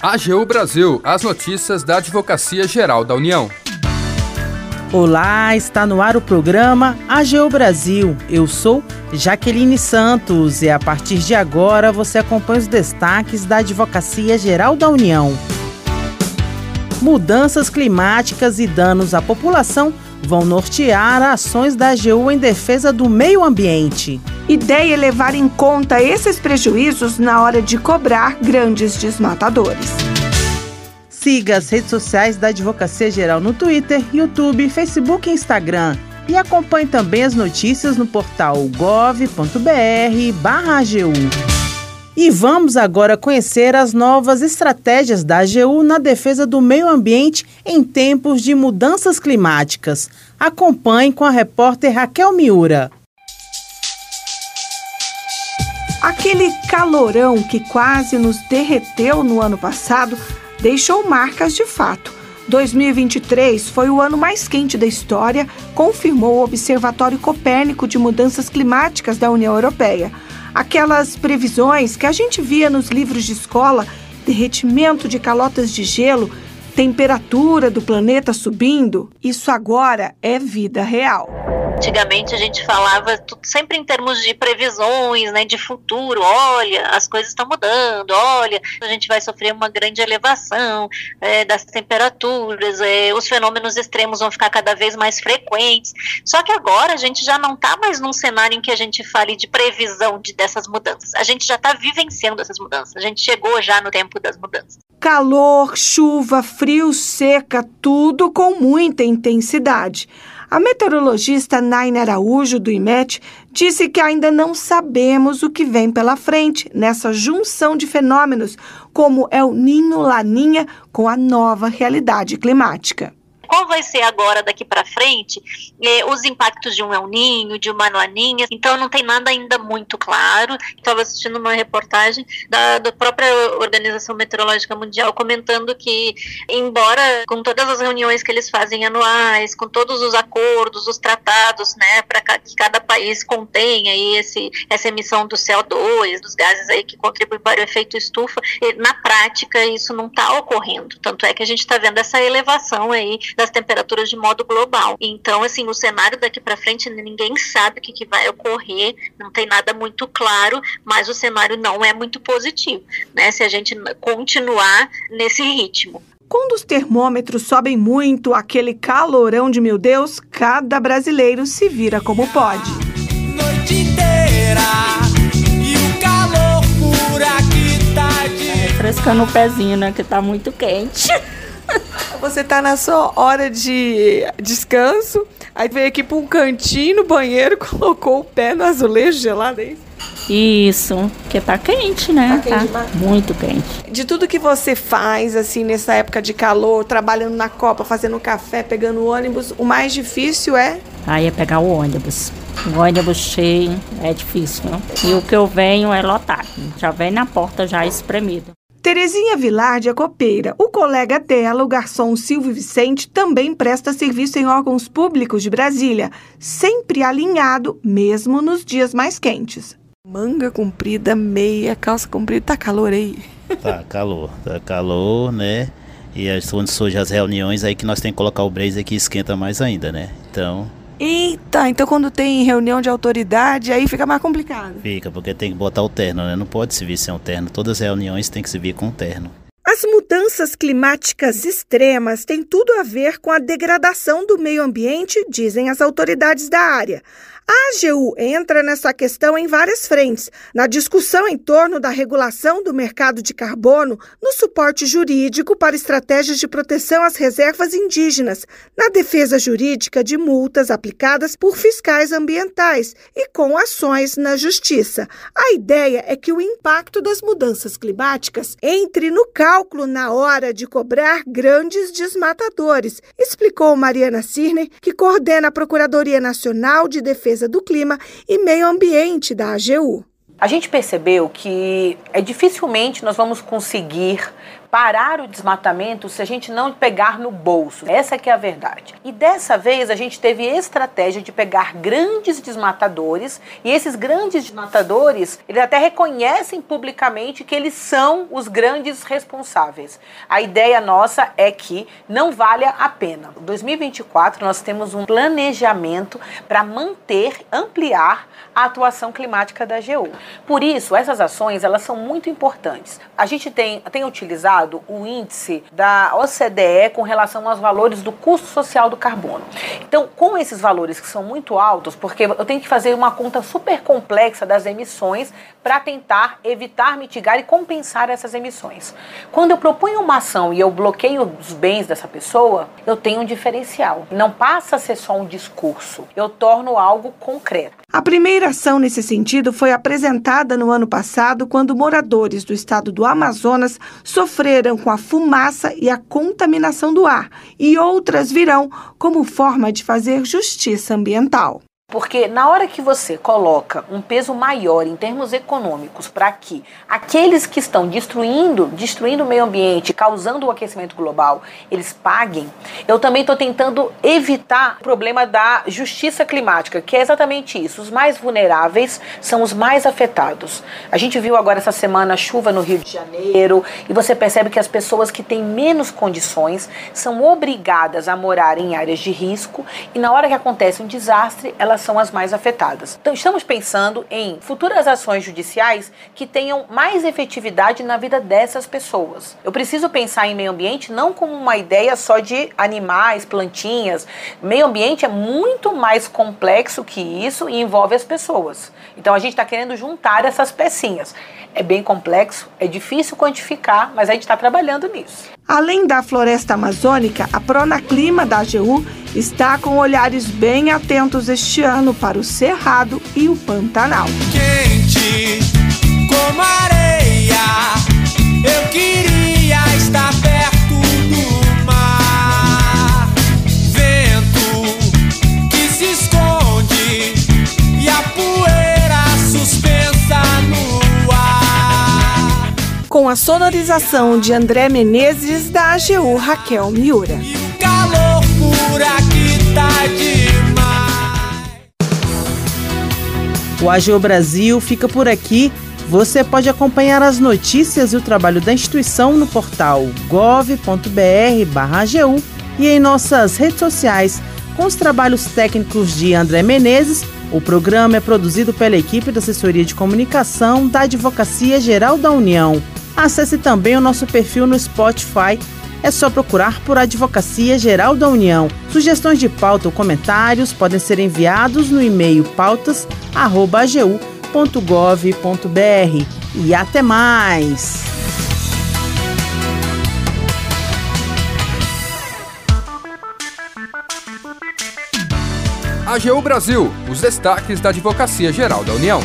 AGU Brasil, as notícias da Advocacia Geral da União. Olá, está no ar o programa AGU Brasil. Eu sou Jaqueline Santos e a partir de agora você acompanha os destaques da Advocacia Geral da União. Mudanças climáticas e danos à população vão nortear ações da AGU em defesa do meio ambiente. Ideia é levar em conta esses prejuízos na hora de cobrar grandes desmatadores. Siga as redes sociais da Advocacia Geral no Twitter, YouTube, Facebook e Instagram. E acompanhe também as notícias no portal gov.br/agu. E vamos agora conhecer as novas estratégias da AGU na defesa do meio ambiente em tempos de mudanças climáticas. Acompanhe com a repórter Raquel Miura. Aquele calorão que quase nos derreteu no ano passado deixou marcas de fato. 2023 foi o ano mais quente da história, confirmou o Observatório Copérnico de Mudanças Climáticas da União Europeia. Aquelas previsões que a gente via nos livros de escola, derretimento de calotas de gelo, temperatura do planeta subindo, isso agora é vida real. Antigamente a gente falava tudo sempre em termos de previsões, né, de futuro. Olha, as coisas estão mudando. Olha, a gente vai sofrer uma grande elevação é, das temperaturas. É, os fenômenos extremos vão ficar cada vez mais frequentes. Só que agora a gente já não está mais num cenário em que a gente fale de previsão de dessas mudanças. A gente já está vivenciando essas mudanças. A gente chegou já no tempo das mudanças. Calor, chuva, frio, seca, tudo com muita intensidade. A meteorologista Naina Araújo, do IMET, disse que ainda não sabemos o que vem pela frente nessa junção de fenômenos, como é o Ninho Laninha com a nova realidade climática qual vai ser agora daqui para frente eh, os impactos de um El Ninho, de uma Laninha. Então não tem nada ainda muito claro. Estava assistindo uma reportagem da, da própria Organização Meteorológica Mundial comentando que, embora com todas as reuniões que eles fazem anuais, com todos os acordos, os tratados, né, para que cada país contenha aí esse, essa emissão do CO2, dos gases aí que contribuem para o efeito estufa, na prática isso não está ocorrendo. Tanto é que a gente está vendo essa elevação aí das temperaturas de modo global. Então, assim, o cenário daqui para frente ninguém sabe o que, que vai ocorrer, não tem nada muito claro, mas o cenário não é muito positivo, né? Se a gente continuar nesse ritmo. Quando os termômetros sobem muito, aquele calorão de meu Deus, cada brasileiro se vira como pode. Noite inteira e o calor por aqui tá de... É, refrescando o pezinho, né, que tá muito quente. Você tá na sua hora de descanso, aí veio aqui para um cantinho no banheiro, colocou o pé no azulejo gelado, é isso? Isso, porque tá quente, né? Tá, quente tá muito quente. De tudo que você faz, assim, nessa época de calor, trabalhando na copa, fazendo café, pegando ônibus, o mais difícil é? Aí é pegar o ônibus. O ônibus cheio é difícil, né? E o que eu venho é lotado. Já vem na porta já espremido. Terezinha Vilarde é copeira. O colega dela, o garçom Silvio Vicente, também presta serviço em órgãos públicos de Brasília, sempre alinhado, mesmo nos dias mais quentes. Manga comprida, meia, calça comprida, tá calor aí? Tá calor, tá calor, né? E quando surgem as reuniões aí que nós temos que colocar o blazer que esquenta mais ainda, né? Então, Eita, então quando tem reunião de autoridade, aí fica mais complicado. Fica, porque tem que botar o terno, né? Não pode se vir sem o terno. Todas as reuniões tem que se vir com o terno. As mudanças climáticas extremas têm tudo a ver com a degradação do meio ambiente, dizem as autoridades da área. A AGU entra nessa questão em várias frentes, na discussão em torno da regulação do mercado de carbono, no suporte jurídico para estratégias de proteção às reservas indígenas, na defesa jurídica de multas aplicadas por fiscais ambientais e com ações na justiça. A ideia é que o impacto das mudanças climáticas entre no cálculo na hora de cobrar grandes desmatadores, explicou Mariana Cirne, que coordena a Procuradoria Nacional de Defesa do Clima e Meio Ambiente da AGU. A gente percebeu que é dificilmente nós vamos conseguir parar o desmatamento se a gente não pegar no bolso. Essa que é a verdade. E dessa vez a gente teve estratégia de pegar grandes desmatadores e esses grandes desmatadores, eles até reconhecem publicamente que eles são os grandes responsáveis. A ideia nossa é que não valha a pena. Em 2024 nós temos um planejamento para manter, ampliar a atuação climática da AGU. Por isso, essas ações elas são muito importantes. A gente tem, tem utilizado o índice da OCDE com relação aos valores do custo social do carbono. Então, com esses valores que são muito altos, porque eu tenho que fazer uma conta super complexa das emissões para tentar evitar, mitigar e compensar essas emissões. Quando eu proponho uma ação e eu bloqueio os bens dessa pessoa, eu tenho um diferencial. Não passa a ser só um discurso, eu torno algo concreto. A primeira ação nesse sentido foi apresentada no ano passado, quando moradores do estado do Amazonas sofreram com a fumaça e a contaminação do ar, e outras virão como forma de fazer justiça ambiental. Porque na hora que você coloca um peso maior em termos econômicos para que aqueles que estão destruindo, destruindo o meio ambiente, causando o aquecimento global, eles paguem, eu também estou tentando evitar o problema da justiça climática, que é exatamente isso. Os mais vulneráveis são os mais afetados. A gente viu agora essa semana a chuva no Rio de Janeiro e você percebe que as pessoas que têm menos condições são obrigadas a morar em áreas de risco e na hora que acontece um desastre, elas elas são as mais afetadas. Então, estamos pensando em futuras ações judiciais que tenham mais efetividade na vida dessas pessoas. Eu preciso pensar em meio ambiente não como uma ideia só de animais, plantinhas. Meio ambiente é muito mais complexo que isso e envolve as pessoas. Então, a gente está querendo juntar essas pecinhas. É bem complexo, é difícil quantificar, mas a gente está trabalhando nisso. Além da floresta amazônica, a Pronaclima da AGU está com olhares bem atentos este ano para o Cerrado e o Pantanal. Quente como areia, eu queria Com a sonorização de André Menezes da AGU Raquel Miura. E o calor por aqui tá demais. O AGU Brasil fica por aqui. Você pode acompanhar as notícias e o trabalho da instituição no portal gov.br/agu e em nossas redes sociais. Com os trabalhos técnicos de André Menezes, o programa é produzido pela equipe da Assessoria de Comunicação da Advocacia Geral da União. Acesse também o nosso perfil no Spotify. É só procurar por Advocacia Geral da União. Sugestões de pauta ou comentários podem ser enviados no e-mail pautas.agu.gov.br. E até mais! AGU Brasil, os destaques da Advocacia Geral da União.